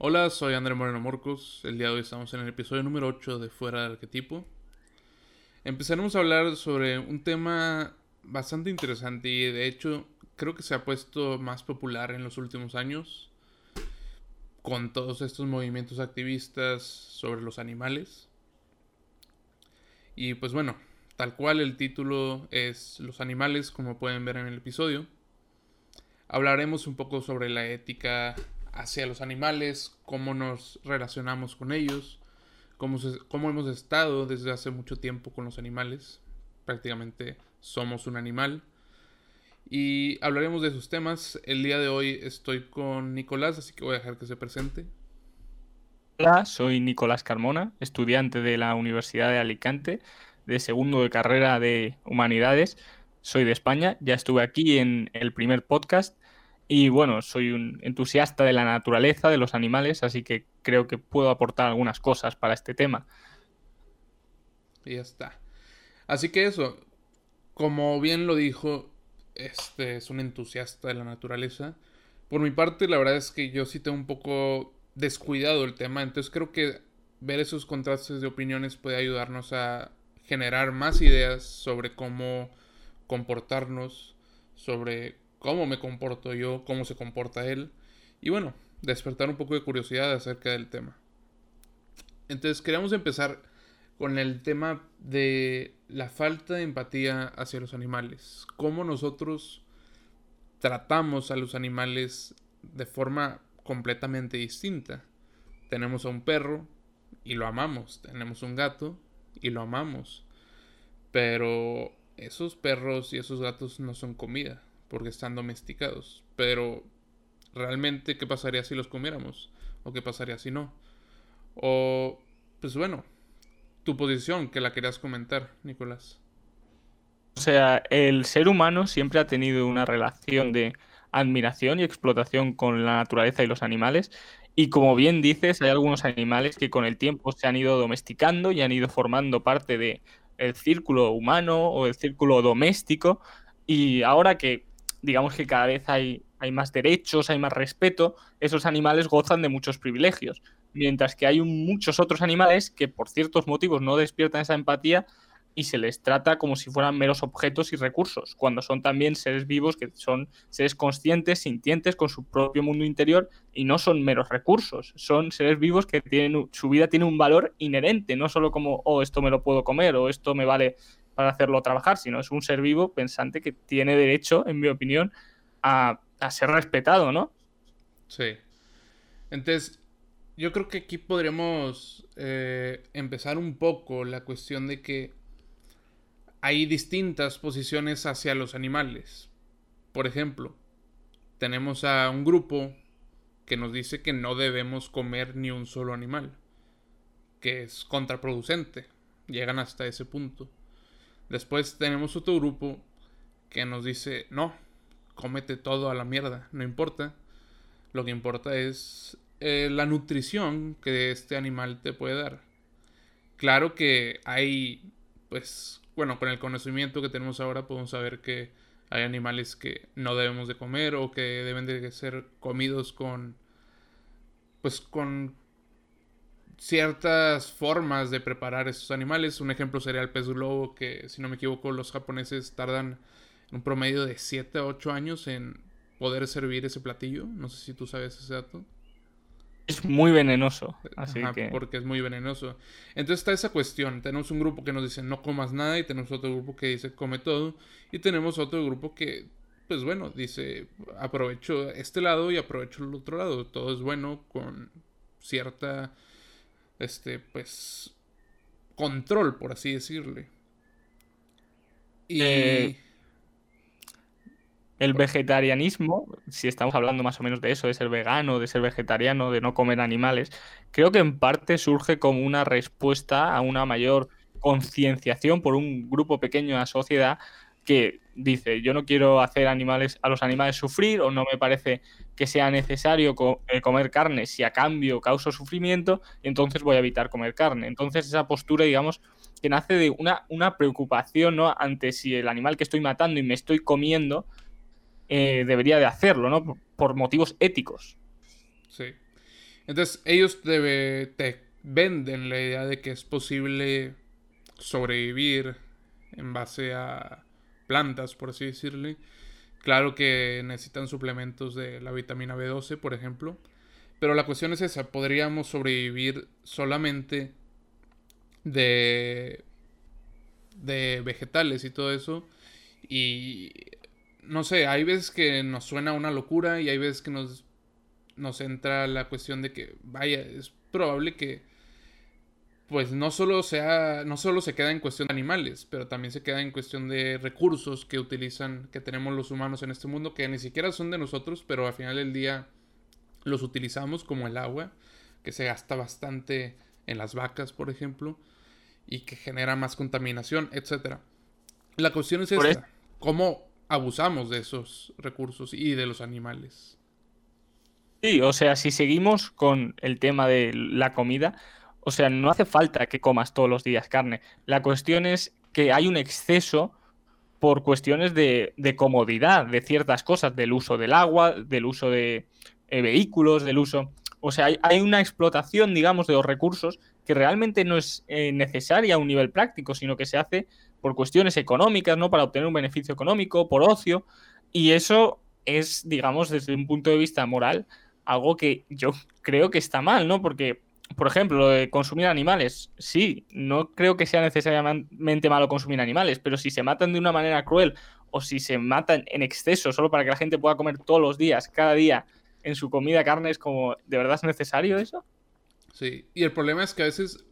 Hola, soy André Moreno Morcos. El día de hoy estamos en el episodio número 8 de Fuera del Arquetipo. Empezaremos a hablar sobre un tema bastante interesante y de hecho creo que se ha puesto más popular en los últimos años con todos estos movimientos activistas sobre los animales. Y pues bueno, tal cual el título es Los animales, como pueden ver en el episodio. Hablaremos un poco sobre la ética hacia los animales, cómo nos relacionamos con ellos, cómo, cómo hemos estado desde hace mucho tiempo con los animales. Prácticamente somos un animal. Y hablaremos de esos temas. El día de hoy estoy con Nicolás, así que voy a dejar que se presente. Hola, soy Nicolás Carmona, estudiante de la Universidad de Alicante, de segundo de carrera de Humanidades. Soy de España, ya estuve aquí en el primer podcast y bueno, soy un entusiasta de la naturaleza, de los animales, así que creo que puedo aportar algunas cosas para este tema. Y ya está. Así que eso, como bien lo dijo, este es un entusiasta de la naturaleza. Por mi parte, la verdad es que yo sí tengo un poco descuidado el tema, entonces creo que ver esos contrastes de opiniones puede ayudarnos a generar más ideas sobre cómo comportarnos, sobre cómo me comporto yo, cómo se comporta él. Y bueno, despertar un poco de curiosidad acerca del tema. Entonces queríamos empezar con el tema de la falta de empatía hacia los animales. Cómo nosotros tratamos a los animales de forma completamente distinta. Tenemos a un perro y lo amamos. Tenemos un gato y lo amamos. Pero esos perros y esos gatos no son comida porque están domesticados. Pero realmente, ¿qué pasaría si los comiéramos? ¿O qué pasaría si no? O, pues bueno, tu posición, que la querías comentar, Nicolás. O sea, el ser humano siempre ha tenido una relación de admiración y explotación con la naturaleza y los animales. Y como bien dices, hay algunos animales que con el tiempo se han ido domesticando y han ido formando parte del el círculo humano o el círculo doméstico. Y ahora que digamos que cada vez hay, hay más derechos, hay más respeto, esos animales gozan de muchos privilegios. Mientras que hay muchos otros animales que por ciertos motivos no despiertan esa empatía y se les trata como si fueran meros objetos y recursos, cuando son también seres vivos que son seres conscientes, sintientes con su propio mundo interior y no son meros recursos, son seres vivos que tienen su vida tiene un valor inherente, no solo como oh, esto me lo puedo comer o esto me vale para hacerlo trabajar, sino es un ser vivo pensante que tiene derecho, en mi opinión, a, ser respetado, ¿no? Sí. Entonces, yo creo que aquí podríamos eh, empezar un poco la cuestión de que hay distintas posiciones hacia los animales. Por ejemplo, tenemos a un grupo que nos dice que no debemos comer ni un solo animal, que es contraproducente. Llegan hasta ese punto. Después tenemos otro grupo que nos dice, no, cómete todo a la mierda, no importa. Lo que importa es eh, la nutrición que este animal te puede dar. Claro que hay, pues, bueno, con el conocimiento que tenemos ahora podemos saber que hay animales que no debemos de comer o que deben de ser comidos con, pues, con ciertas formas de preparar estos animales. Un ejemplo sería el pez globo, que si no me equivoco los japoneses tardan un promedio de 7 a 8 años en poder servir ese platillo. No sé si tú sabes ese dato. Es muy venenoso, así que... Porque es muy venenoso. Entonces está esa cuestión. Tenemos un grupo que nos dice no comas nada y tenemos otro grupo que dice come todo. Y tenemos otro grupo que, pues bueno, dice aprovecho este lado y aprovecho el otro lado. Todo es bueno con cierta este, pues, control, por así decirle. Y... Eh, el vegetarianismo, si estamos hablando más o menos de eso, de ser vegano, de ser vegetariano, de no comer animales, creo que en parte surge como una respuesta a una mayor concienciación por un grupo pequeño de la sociedad que dice, yo no quiero hacer animales, a los animales sufrir o no me parece que sea necesario eh, comer carne si a cambio causo sufrimiento, entonces voy a evitar comer carne. Entonces esa postura, digamos, que nace de una, una preocupación ¿no? ante si el animal que estoy matando y me estoy comiendo eh, debería de hacerlo, ¿no? Por motivos éticos. Sí. Entonces ellos te venden la idea de que es posible sobrevivir en base a plantas, por así decirle. Claro que necesitan suplementos de la vitamina B12, por ejemplo. Pero la cuestión es esa, podríamos sobrevivir solamente de, de vegetales y todo eso. Y no sé, hay veces que nos suena una locura y hay veces que nos, nos entra la cuestión de que, vaya, es probable que pues no solo sea no solo se queda en cuestión de animales, pero también se queda en cuestión de recursos que utilizan que tenemos los humanos en este mundo que ni siquiera son de nosotros, pero al final del día los utilizamos como el agua, que se gasta bastante en las vacas, por ejemplo, y que genera más contaminación, etcétera. La cuestión es esta, ¿cómo abusamos de esos recursos y de los animales? Sí, o sea, si seguimos con el tema de la comida, o sea, no hace falta que comas todos los días carne. La cuestión es que hay un exceso por cuestiones de, comodidad de ciertas cosas, del uso del agua, del uso de eh, vehículos, del uso... O sea, hay, una explotación, digamos, de los recursos que realmente no es eh, necesaria a un nivel práctico, sino que se hace por cuestiones económicas, ¿no? Para obtener un beneficio económico, por ocio. Y eso es, digamos, desde un punto de vista moral, algo que yo creo que está mal, ¿no? Porque por ejemplo, lo de consumir animales. Sí, no creo que sea necesariamente malo consumir animales, pero si se matan de una manera cruel o si se matan en exceso solo para que la gente pueda comer todos los días, cada día, en su comida carne, es como, ¿de verdad es necesario eso? Sí, y el problema es que a veces,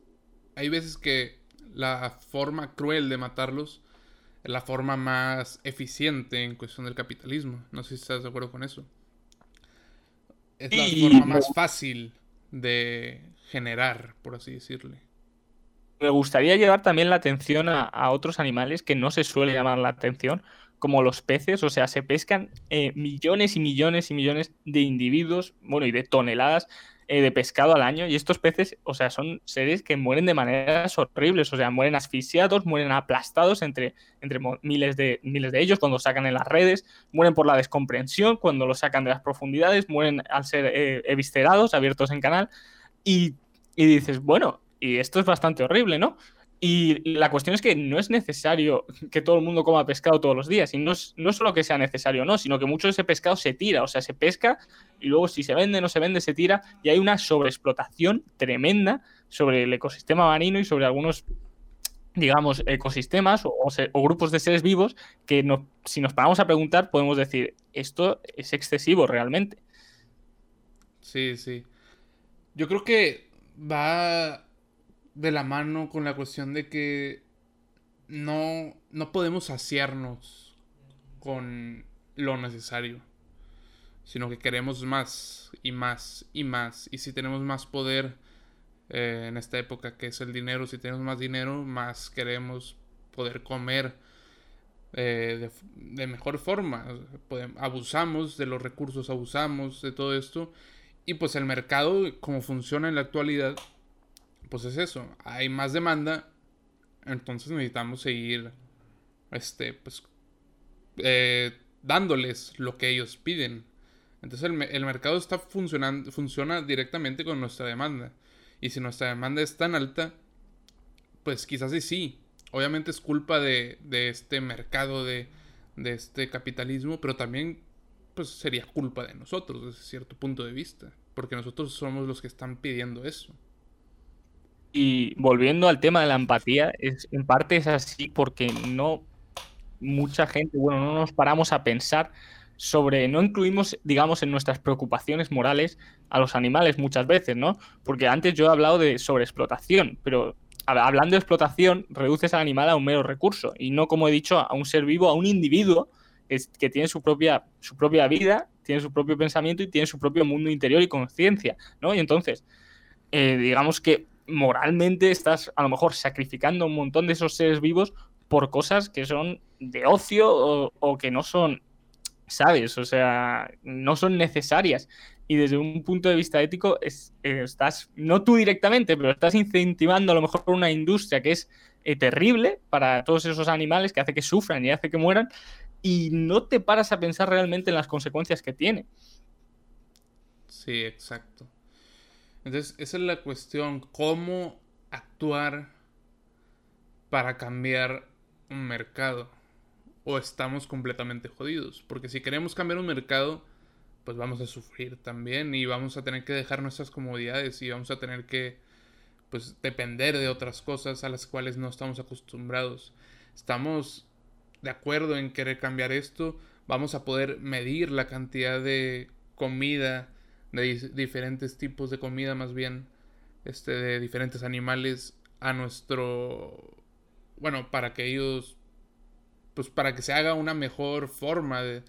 hay veces que la forma cruel de matarlos es la forma más eficiente en cuestión del capitalismo. No sé si estás de acuerdo con eso. Es la forma más fácil de generar, por así decirle. Me gustaría llevar también la atención a, otros animales que no se suele llamar la atención, como los peces, o sea, se pescan eh, millones y millones y millones de individuos, bueno, y de toneladas eh, de pescado al año. Y estos peces, o sea, son seres que mueren de maneras horribles, o sea, mueren asfixiados, mueren aplastados entre, entre miles, de, miles de ellos cuando sacan en las redes, mueren por la descomprensión cuando los sacan de las profundidades, mueren al ser eh, eviscerados, abiertos en canal. Y, dices, bueno, y esto es bastante horrible, ¿no? Y la cuestión es que no es necesario que todo el mundo coma pescado todos los días. Y no es, no solo que sea necesario no, sino que mucho de ese pescado se tira. O sea, se pesca y luego si se vende no se vende, se tira. Y hay una sobreexplotación tremenda sobre el ecosistema marino y sobre algunos, digamos, ecosistemas o, o grupos de seres vivos que no, si nos paramos a preguntar podemos decir, esto es excesivo realmente. Sí, sí. Yo creo que va de la mano con la cuestión de que no, no podemos saciarnos con lo necesario, sino que queremos más y más y más. Y si tenemos más poder eh, en esta época que es el dinero, si tenemos más dinero, más queremos poder comer eh, de, de, mejor forma. abusamos de los recursos, abusamos de todo esto y pues el mercado, como funciona en la actualidad, pues es eso. Hay más demanda. Entonces necesitamos seguir, este, pues, eh, dándoles lo que ellos piden. Entonces el, el, mercado está funcionando, funciona directamente con nuestra demanda. Y si nuestra demanda es tan alta, pues quizás sí, sí. Obviamente es culpa de, de este mercado, de, de este capitalismo, pero también pues sería culpa de nosotros desde cierto punto de vista, porque nosotros somos los que están pidiendo eso. Y volviendo al tema de la empatía, es, en parte es así porque no mucha gente, bueno, no nos paramos a pensar sobre, no incluimos, digamos, en nuestras preocupaciones morales a los animales muchas veces, ¿no? Porque antes yo he hablado de sobreexplotación, pero hablando de explotación, reduces al animal a un mero recurso y no, como he dicho, a un ser vivo, a un individuo que tiene su propia, su propia vida, tiene su propio pensamiento y tiene su propio mundo interior y conciencia, ¿no? Y entonces, eh, digamos que moralmente estás a lo mejor sacrificando un montón de esos seres vivos por cosas que son de ocio o, que no son, ¿sabes? O sea, no son necesarias. Y desde un punto de vista ético, es, eh, estás, no tú directamente, pero estás incentivando a lo mejor una industria que es eh, terrible para todos esos animales, que hace que sufran y hace que mueran, y no te paras a pensar realmente en las consecuencias que tiene. Sí, exacto. Entonces, esa es la cuestión, cómo actuar para cambiar un mercado. O estamos completamente jodidos. Porque si queremos cambiar un mercado, pues vamos a sufrir también y vamos a tener que dejar nuestras comodidades y vamos a tener que pues depender de otras cosas a las cuales no estamos acostumbrados. Estamos de acuerdo en querer cambiar esto, vamos a poder medir la cantidad de comida, de diferentes tipos de comida más bien, este, de diferentes animales a nuestro, bueno, para que ellos, pues para que se haga una mejor forma de,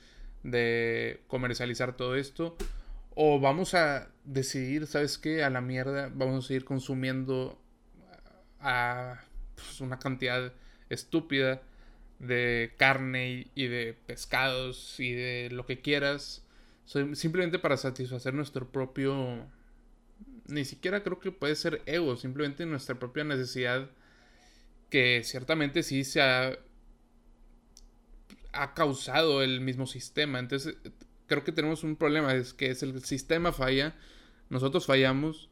de comercializar todo esto. O vamos a decidir, ¿sabes qué? A la mierda, vamos a seguir consumiendo a pues, una cantidad estúpida de carne y, de pescados y de lo que quieras. Simplemente para satisfacer nuestro propio... Ni siquiera creo que puede ser ego, simplemente nuestra propia necesidad que ciertamente sí se ha, ha causado el mismo sistema. Entonces creo que tenemos un problema, es que es el sistema falla, nosotros fallamos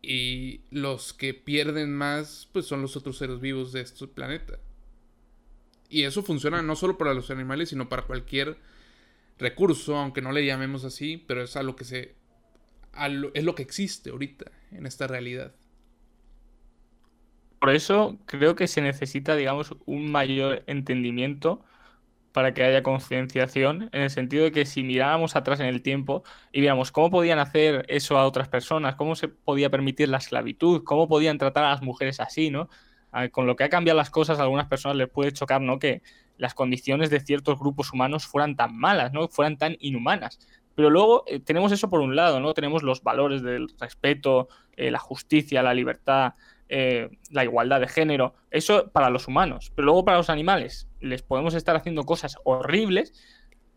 y los que pierden más pues son los otros seres vivos de este planeta. Y eso funciona no solo para los animales, sino para cualquier recurso, aunque no le llamemos así, pero es a lo que se es lo que existe ahorita en esta realidad. Por eso creo que se necesita, digamos, un mayor entendimiento para que haya concienciación, en el sentido de que si miráramos atrás en el tiempo y viéramos cómo podían hacer eso a otras personas, cómo se podía permitir la esclavitud, cómo podían tratar a las mujeres así, ¿no? Con lo que ha cambiado las cosas, a algunas personas les puede chocar, ¿no? Que las condiciones de ciertos grupos humanos fueran tan malas, ¿no? Fueran tan inhumanas. Pero luego eh, tenemos eso por un lado, ¿no? Tenemos los valores del respeto, eh, la justicia, la libertad, eh, la igualdad de género. Eso para los humanos. Pero luego para los animales les podemos estar haciendo cosas horribles,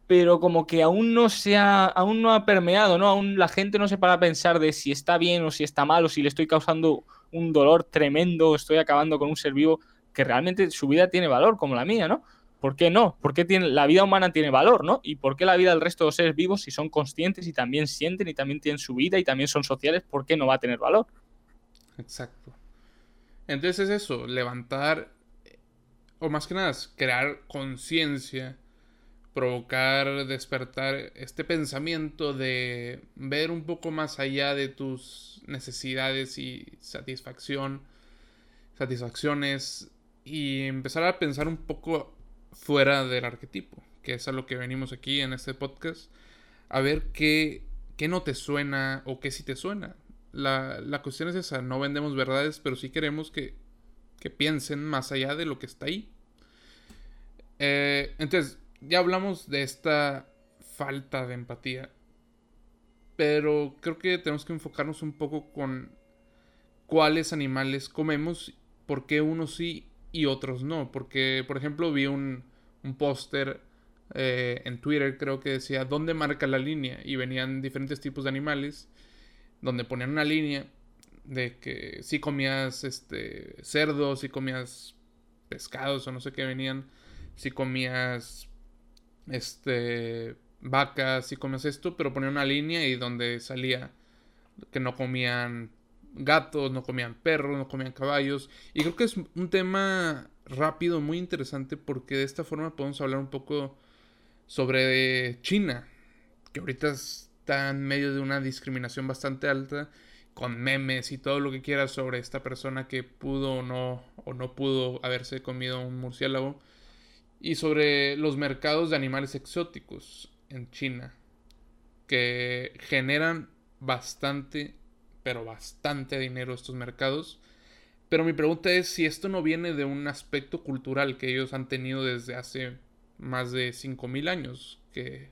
pero como que aún no se ha, aún no ha permeado, ¿no? Aún la gente no se para a pensar de si está bien o si está mal o si le estoy causando un dolor tremendo, estoy acabando con un ser vivo que realmente su vida tiene valor, como la mía, ¿no? ¿Por qué no? ¿Por qué tiene, la vida humana tiene valor, ¿no? ¿Y por qué la vida del resto de los seres vivos, si son conscientes y también sienten y también tienen su vida y también son sociales, ¿por qué no va a tener valor? Exacto. Entonces es eso, levantar, o más que nada, crear conciencia, provocar, despertar este pensamiento de ver un poco más allá de tus necesidades y satisfacción, satisfacciones y empezar a pensar un poco fuera del arquetipo, que es a lo que venimos aquí en este podcast, a ver qué, qué no te suena o qué sí te suena. La, la, cuestión es esa, no vendemos verdades, pero sí queremos que, que piensen más allá de lo que está ahí. Eh, entonces, ya hablamos de esta falta de empatía. Pero creo que tenemos que enfocarnos un poco con cuáles animales comemos, por qué unos sí y otros no. Porque, por ejemplo, vi un, un póster eh, en Twitter, creo que decía, ¿dónde marca la línea? Y venían diferentes tipos de animales, donde ponían una línea de que si comías este, cerdos, si comías pescados o no sé qué venían, si comías este vacas y comes esto, pero ponía una línea y donde salía que no comían gatos, no comían perros, no comían caballos. Y creo que es un tema rápido, muy interesante, porque de esta forma podemos hablar un poco sobre China, que ahorita está en medio de una discriminación bastante alta, con memes y todo lo que quieras sobre esta persona que pudo o no, o no pudo haberse comido un murciélago. Y sobre los mercados de animales exóticos en China que generan bastante, pero bastante dinero estos mercados. Pero mi pregunta es si esto no viene de un aspecto cultural que ellos han tenido desde hace más de 5.000 años que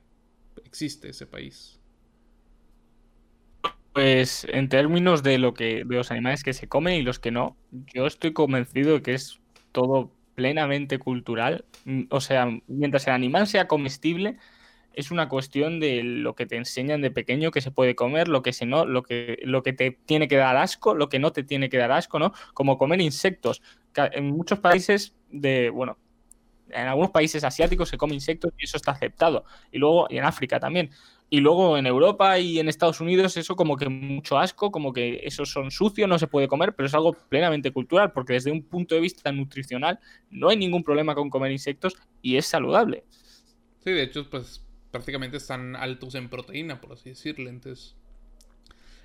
existe ese país. Pues en términos de lo que de los animales que se comen y los que no, yo estoy convencido de que es todo plenamente cultural. O sea, mientras el animal sea comestible, es una cuestión de lo que te enseñan de pequeño que se puede comer, lo que se no, lo que, lo que te tiene que dar asco, lo que no te tiene que dar asco, ¿no? Como comer insectos. En muchos países de, bueno, en algunos países asiáticos se come insectos y eso está aceptado. Y luego, y en África también. Y luego en Europa y en Estados Unidos eso como que mucho asco, como que esos son sucios, no se puede comer, pero es algo plenamente cultural, porque desde un punto de vista nutricional no hay ningún problema con comer insectos y es saludable. Sí, de hecho, pues prácticamente están altos en proteína, por así decirlo. Entonces,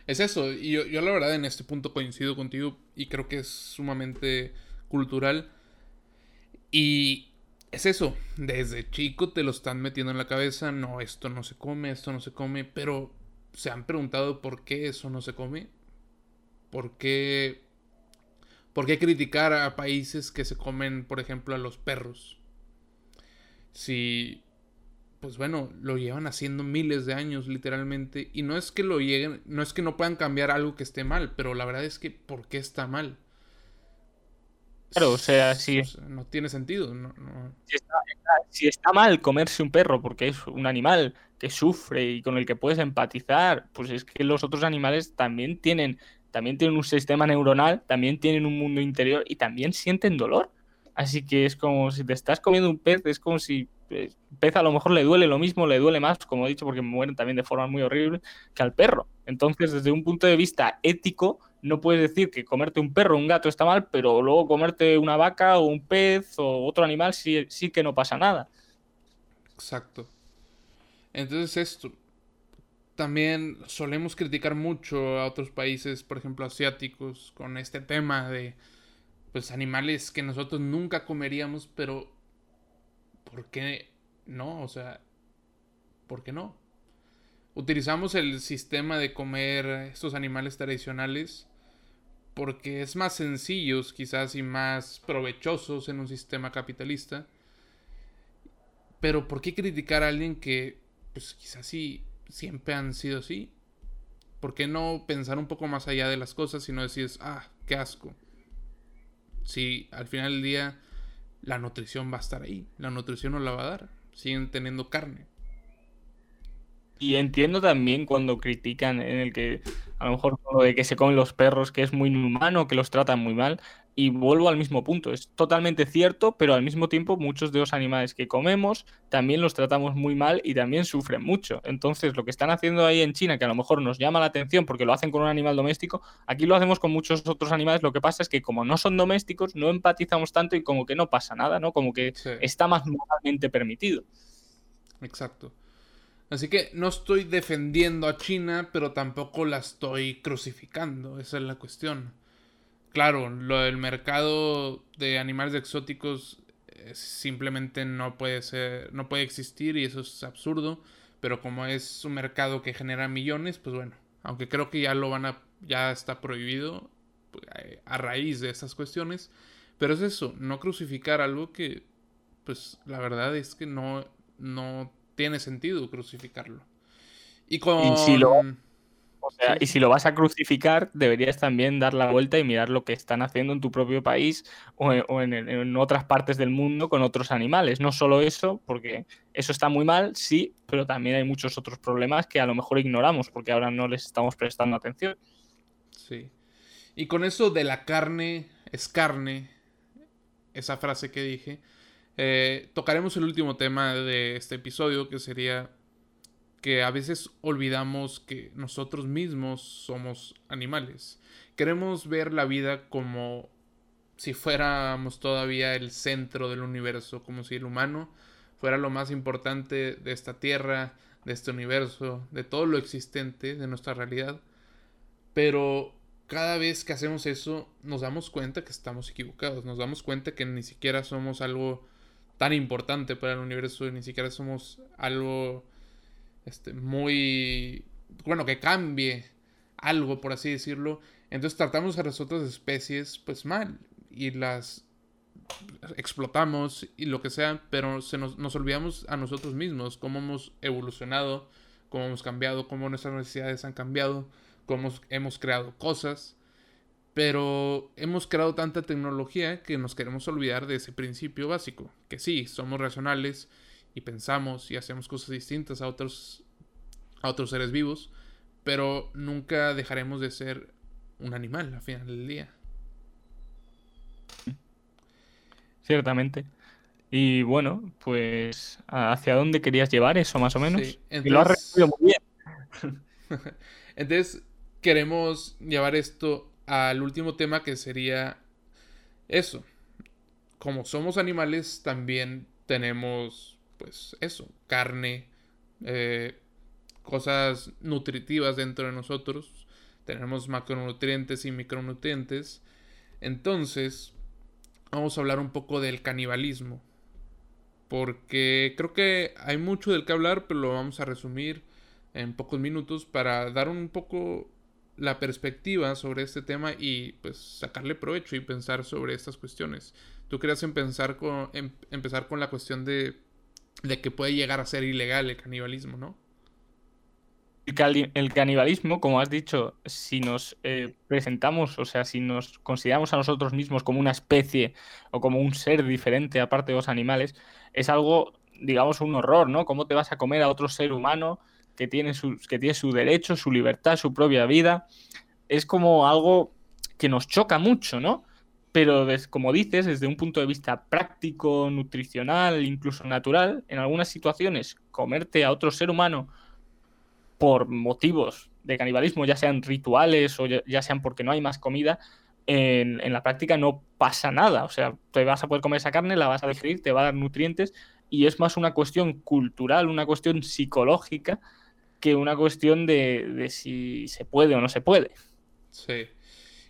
es eso. Y yo, yo la verdad en este punto coincido contigo y creo que es sumamente cultural. Y es eso, desde chico te lo están metiendo en la cabeza, no, esto no se come, esto no se come, pero se han preguntado por qué eso no se come, por qué, por qué criticar a países que se comen, por ejemplo, a los perros. Si, pues bueno, lo llevan haciendo miles de años literalmente, y no es que lo lleguen, no es que no puedan cambiar algo que esté mal, pero la verdad es que, ¿por qué está mal? Claro, o sea, si, no tiene sentido. Si, está, mal comerse un perro porque es un animal que sufre y con el que puedes empatizar, pues es que los otros animales también tienen, también tienen un sistema neuronal, también tienen un mundo interior y también sienten dolor. Así que es como si te estás comiendo un pez, es como si pez a lo mejor le duele lo mismo, le duele más, como he dicho, porque mueren también de forma muy horrible, que al perro. Entonces, desde un punto de vista ético, no puedes decir que comerte un perro o un gato está mal, pero luego comerte una vaca o un pez o otro animal sí, sí que no pasa nada. Exacto. Entonces esto, también solemos criticar mucho a otros países, por ejemplo asiáticos, con este tema de pues animales que nosotros nunca comeríamos, pero ¿por qué no? O sea, ¿por qué no? Utilizamos el sistema de comer estos animales tradicionales porque es más sencillos quizás y más provechosos en un sistema capitalista. Pero ¿por qué criticar a alguien que pues quizás sí siempre han sido así? ¿Por qué no pensar un poco más allá de las cosas y no decir, ah, qué asco? Si al final del día la nutrición va a estar ahí, la nutrición nos la va a dar, siguen teniendo carne. Y entiendo también cuando critican en el que a lo mejor lo de que se comen los perros, que es muy inhumano, que los tratan muy mal. Y vuelvo al mismo punto, es totalmente cierto, pero al mismo tiempo muchos de los animales que comemos también los tratamos muy mal y también sufren mucho. Entonces lo que están haciendo ahí en China, que a lo mejor nos llama la atención porque lo hacen con un animal doméstico, aquí lo hacemos con muchos otros animales, lo que pasa es que como no son domésticos, no empatizamos tanto y como que no pasa nada, ¿no? Como que está más moralmente permitido. Exacto. Así que no estoy defendiendo a China, pero tampoco la estoy crucificando. Esa es la cuestión. Claro, lo del mercado de animales exóticos eh, simplemente no puede ser, no puede existir y eso es absurdo. Pero como es un mercado que genera millones, pues bueno, aunque creo que ya lo van a, ya está prohibido pues, eh, a raíz de esas cuestiones. Pero es eso, no crucificar algo que, pues la verdad es que no, no tiene sentido crucificarlo. Y con... si lo, y si lo vas a crucificar, deberías también dar la vuelta y mirar lo que están haciendo en tu propio país o, en, otras partes del mundo con otros animales. No solo eso, porque eso está muy mal, sí, pero también hay muchos otros problemas que a lo mejor ignoramos porque ahora no les estamos prestando atención. Sí. Y con eso de la carne es carne, esa frase que dije, eh, tocaremos el último tema de este episodio, que sería que a veces olvidamos que nosotros mismos somos animales. Queremos ver la vida como si fuéramos todavía el centro del universo, como si el humano fuera lo más importante de esta tierra, de este universo, de todo lo existente, de nuestra realidad. Pero cada vez que hacemos eso, nos damos cuenta que estamos equivocados, nos damos cuenta que ni siquiera somos algo tan importante para el universo ni siquiera somos algo este, muy, bueno, que cambie algo, por así decirlo. Entonces tratamos a las otras especies pues mal y las explotamos y lo que sea, pero se nos, nos olvidamos a nosotros mismos, cómo hemos evolucionado, cómo hemos cambiado, cómo nuestras necesidades han cambiado, cómo hemos creado cosas pero hemos creado tanta tecnología que nos queremos olvidar de ese principio básico, que sí, somos racionales y pensamos y hacemos cosas distintas a otros, a otros seres vivos, pero nunca dejaremos de ser un animal al final del día. Ciertamente. Y bueno, pues ¿hacia dónde querías llevar eso más o menos? Sí, entonces... Y lo has resumido muy bien. entonces, queremos llevar esto al último tema que sería eso. Como somos animales, también tenemos, pues eso, carne, eh, cosas nutritivas dentro de nosotros. Tenemos macronutrientes y micronutrientes. Entonces, vamos a hablar un poco del canibalismo. Porque creo que hay mucho del que hablar, pero lo vamos a resumir en pocos minutos para dar un poco la perspectiva sobre este tema y pues sacarle provecho y pensar sobre estas cuestiones. Tú querías empezar con, em, empezar con la cuestión de, de que puede llegar a ser ilegal el canibalismo, ¿no? El canibalismo, como has dicho, si nos eh, presentamos, o sea, si nos consideramos a nosotros mismos como una especie o como un ser diferente aparte de los animales, es algo, digamos, un horror, ¿no? ¿Cómo te vas a comer a otro ser humano que tiene, que tiene su derecho, su libertad, su propia vida? Es como algo que nos choca mucho, ¿no? Pero como dices, desde un punto de vista práctico, nutricional, incluso natural, en algunas situaciones, comerte a otro ser humano por motivos de canibalismo, ya sean rituales o ya, sean porque no hay más comida, en, la práctica no pasa nada. O sea, te vas a poder comer esa carne, la vas a digerir, te va a dar nutrientes y es más una cuestión cultural, una cuestión psicológica que una cuestión de si se puede o no se puede. Sí.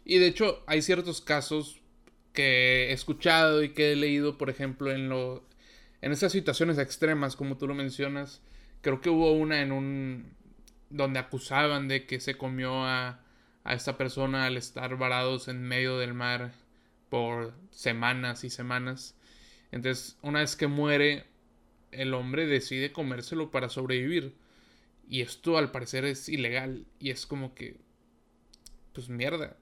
Y de hecho hay ciertos casos que he escuchado y que he leído, por ejemplo, en lo en esas situaciones extremas como tú lo mencionas, creo que hubo una en un donde acusaban de que se comió a, a esta persona al estar varados en medio del mar por semanas y semanas. Entonces, una vez que muere, el hombre decide comérselo para sobrevivir. Y esto al parecer es ilegal. Y es como que... Pues mierda.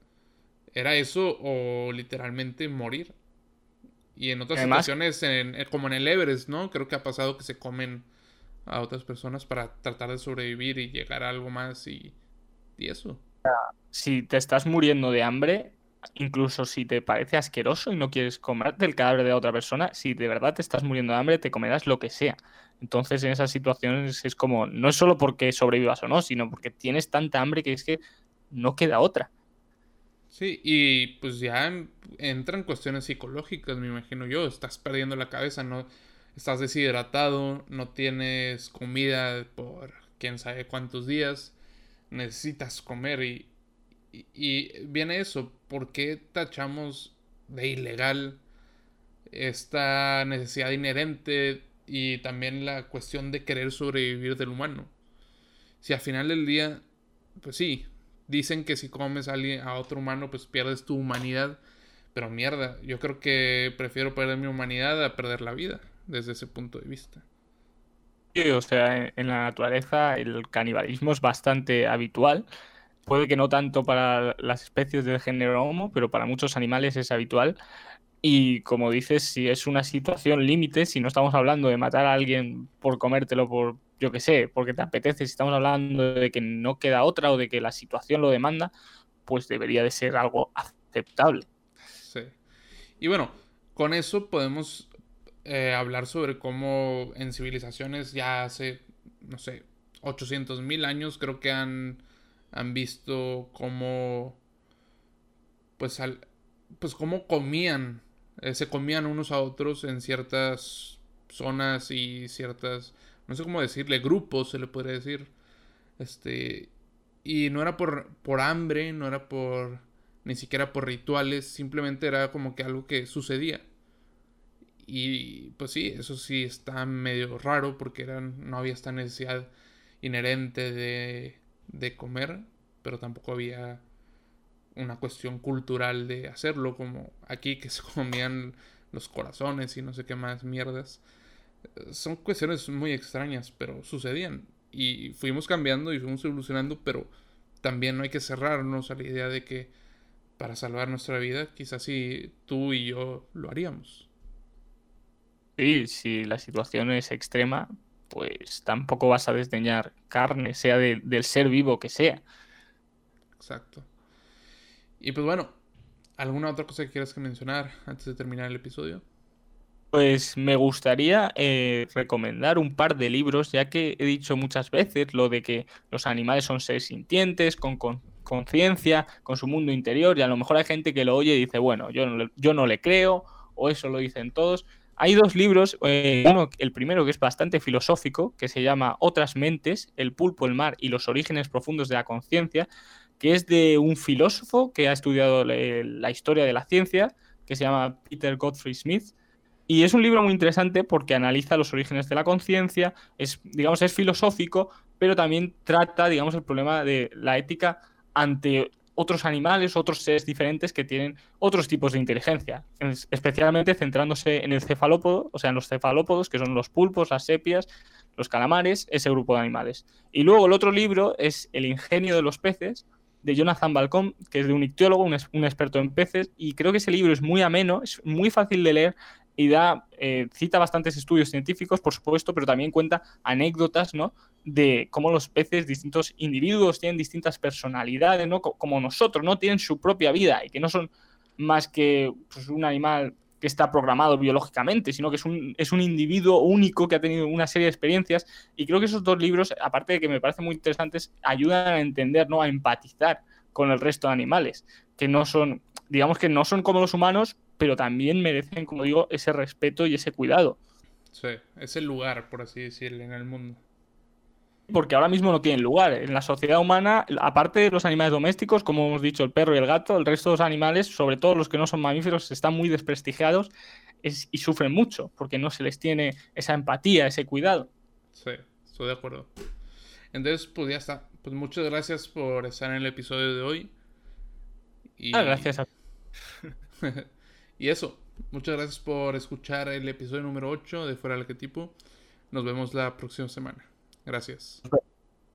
¿Era eso o literalmente morir? Y en otras situaciones, como en el Everest, ¿no? Creo que ha pasado que se comen a otras personas para tratar de sobrevivir y llegar a algo más y, y eso. Si te estás muriendo de hambre, incluso si te parece asqueroso y no quieres comerte el cadáver de otra persona, si de verdad te estás muriendo de hambre, te comerás lo que sea. Entonces, en esas situaciones es como, no es solo porque sobrevivas o no, sino porque tienes tanta hambre que es que no queda otra. Sí, y pues ya entran cuestiones psicológicas, me imagino yo. Estás perdiendo la cabeza, no estás deshidratado, no tienes comida por quién sabe cuántos días, necesitas comer y, y, viene eso, ¿por qué tachamos de ilegal esta necesidad inherente y también la cuestión de querer sobrevivir del humano? Si al final del día, pues sí, dicen que si comes a, otro humano, pues pierdes tu humanidad. Pero mierda, yo creo que prefiero perder mi humanidad a perder la vida desde ese punto de vista. Sí, o sea, en la naturaleza el canibalismo es bastante habitual. Puede que no tanto para las especies del género Homo, pero para muchos animales es habitual. Y como dices, si es una situación límite, si no estamos hablando de matar a alguien por comértelo por, yo qué sé, porque te apetece, si estamos hablando de que no queda otra o de que la situación lo demanda, pues debería de ser algo aceptable. Sí. Y bueno, con eso podemos eh, hablar sobre cómo en civilizaciones ya hace, no sé, 800 mil años creo que han, han visto cómo, pues, al, pues cómo comían, eh, se comían unos a otros en ciertas zonas y ciertas, no sé cómo decirle, grupos se le podría decir. Este, y no era por, por hambre, no era por, ni siquiera por rituales, simplemente era como que algo que sucedía. Y pues sí, eso sí está medio raro porque eran, no había esta necesidad inherente de, de comer, pero tampoco había una cuestión cultural de hacerlo, como aquí que se comían los corazones y no sé qué más mierdas. Son cuestiones muy extrañas, pero sucedían. Y fuimos cambiando y fuimos evolucionando, pero también no hay que cerrarnos a la idea de que para salvar nuestra vida, quizás si tú y yo lo haríamos. Sí, si la situación es extrema, pues tampoco vas a desdeñar carne, sea del ser vivo que sea. Exacto. Y pues bueno, ¿alguna otra cosa que quieras que mencionar antes de terminar el episodio? Pues me gustaría eh, recomendar un par de libros, ya que he dicho muchas veces lo de que los animales son seres sintientes, con conciencia, con, su mundo interior, y a lo mejor hay gente que lo oye y dice, bueno, yo no, yo no le creo, o eso lo dicen todos. Hay dos libros, eh, uno, el primero que es bastante filosófico, que se llama Otras mentes, el pulpo, el mar y los orígenes profundos de la conciencia, que es de un filósofo que ha estudiado la historia de la ciencia, que se llama Peter Godfrey Smith, y es un libro muy interesante porque analiza los orígenes de la conciencia, es, digamos, es filosófico, pero también trata, digamos, el problema de la ética ante otros animales, otros seres diferentes que tienen otros tipos de inteligencia, especialmente centrándose en el cefalópodo, o sea, en los cefalópodos, que son los pulpos, las sepias, los calamares, ese grupo de animales. Y luego el otro libro es El ingenio de los peces, de Jonathan Balcón, que es de un ictiólogo, un, un, experto en peces, y creo que ese libro es muy ameno, es muy fácil de leer y da, eh, cita bastantes estudios científicos, por supuesto, pero también cuenta anécdotas, ¿no? De cómo los peces, distintos individuos, tienen distintas personalidades, ¿no? Como nosotros, ¿no? Tienen su propia vida y que no son más que pues, un animal que está programado biológicamente, sino que es un, es un individuo único que ha tenido una serie de experiencias. Y creo que esos dos libros, aparte de que me parecen muy interesantes, ayudan a entender, ¿no? A empatizar con el resto de animales, que no son, digamos que no son como los humanos, pero también merecen, como digo, ese respeto y ese cuidado. Sí, ese lugar, por así decirlo, en el mundo. Porque ahora mismo no tienen lugar. En la sociedad humana, aparte de los animales domésticos, como hemos dicho, el perro y el gato, el resto de los animales, sobre todo los que no son mamíferos, están muy desprestigiados y sufren mucho, porque no se les tiene esa empatía, ese cuidado. Sí, estoy de acuerdo. Entonces, pues ya está. Pues muchas gracias por estar en el episodio de hoy. Ah, gracias a Y eso, muchas gracias por escuchar el episodio número 8 de Fuera del Arquetipo. Nos vemos la próxima semana. Gracias.